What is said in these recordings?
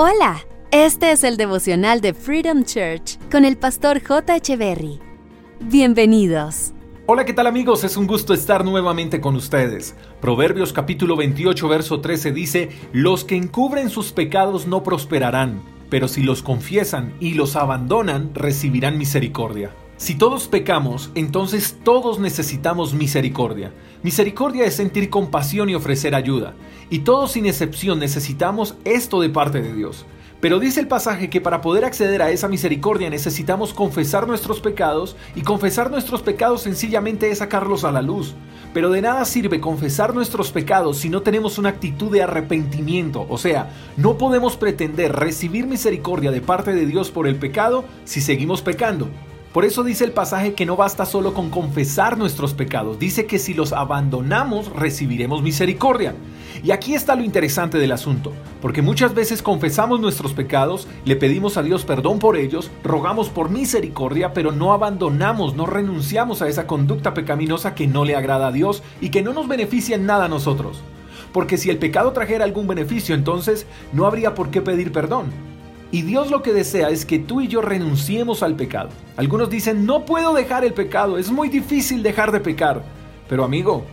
Hola, este es el devocional de Freedom Church con el pastor J. Berry. Bienvenidos. Hola, ¿qué tal amigos? Es un gusto estar nuevamente con ustedes. Proverbios capítulo 28, verso 13 dice, Los que encubren sus pecados no prosperarán, pero si los confiesan y los abandonan, recibirán misericordia. Si todos pecamos, entonces todos necesitamos misericordia. Misericordia es sentir compasión y ofrecer ayuda. Y todos sin excepción necesitamos esto de parte de Dios. Pero dice el pasaje que para poder acceder a esa misericordia necesitamos confesar nuestros pecados y confesar nuestros pecados sencillamente es sacarlos a la luz. Pero de nada sirve confesar nuestros pecados si no tenemos una actitud de arrepentimiento. O sea, no podemos pretender recibir misericordia de parte de Dios por el pecado si seguimos pecando. Por eso dice el pasaje que no basta solo con confesar nuestros pecados, dice que si los abandonamos recibiremos misericordia. Y aquí está lo interesante del asunto, porque muchas veces confesamos nuestros pecados, le pedimos a Dios perdón por ellos, rogamos por misericordia, pero no abandonamos, no renunciamos a esa conducta pecaminosa que no le agrada a Dios y que no nos beneficia en nada a nosotros. Porque si el pecado trajera algún beneficio, entonces no habría por qué pedir perdón. Y Dios lo que desea es que tú y yo renunciemos al pecado. Algunos dicen, no puedo dejar el pecado, es muy difícil dejar de pecar. Pero amigo,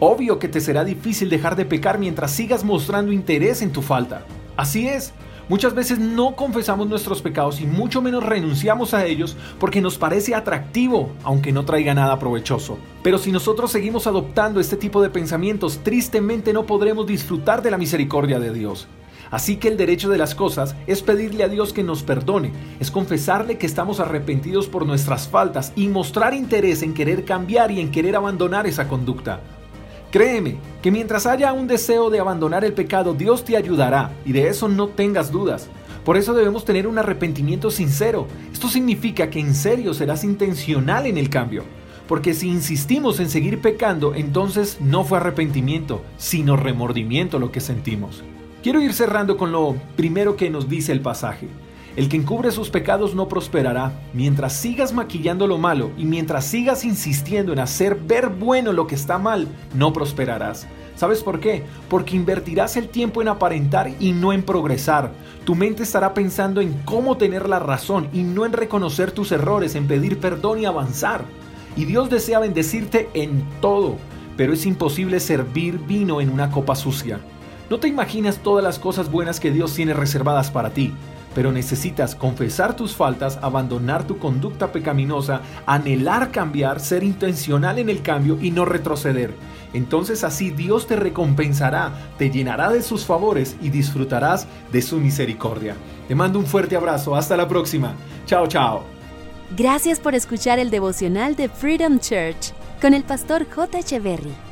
obvio que te será difícil dejar de pecar mientras sigas mostrando interés en tu falta. Así es, muchas veces no confesamos nuestros pecados y mucho menos renunciamos a ellos porque nos parece atractivo, aunque no traiga nada provechoso. Pero si nosotros seguimos adoptando este tipo de pensamientos, tristemente no podremos disfrutar de la misericordia de Dios. Así que el derecho de las cosas es pedirle a Dios que nos perdone, es confesarle que estamos arrepentidos por nuestras faltas y mostrar interés en querer cambiar y en querer abandonar esa conducta. Créeme que mientras haya un deseo de abandonar el pecado, Dios te ayudará y de eso no tengas dudas. Por eso debemos tener un arrepentimiento sincero. Esto significa que en serio serás intencional en el cambio. Porque si insistimos en seguir pecando, entonces no fue arrepentimiento, sino remordimiento lo que sentimos. Quiero ir cerrando con lo primero que nos dice el pasaje. El que encubre sus pecados no prosperará. Mientras sigas maquillando lo malo y mientras sigas insistiendo en hacer ver bueno lo que está mal, no prosperarás. ¿Sabes por qué? Porque invertirás el tiempo en aparentar y no en progresar. Tu mente estará pensando en cómo tener la razón y no en reconocer tus errores, en pedir perdón y avanzar. Y Dios desea bendecirte en todo, pero es imposible servir vino en una copa sucia. No te imaginas todas las cosas buenas que Dios tiene reservadas para ti, pero necesitas confesar tus faltas, abandonar tu conducta pecaminosa, anhelar cambiar, ser intencional en el cambio y no retroceder. Entonces así Dios te recompensará, te llenará de sus favores y disfrutarás de su misericordia. Te mando un fuerte abrazo, hasta la próxima. Chao, chao. Gracias por escuchar el devocional de Freedom Church con el pastor J. Echeverry.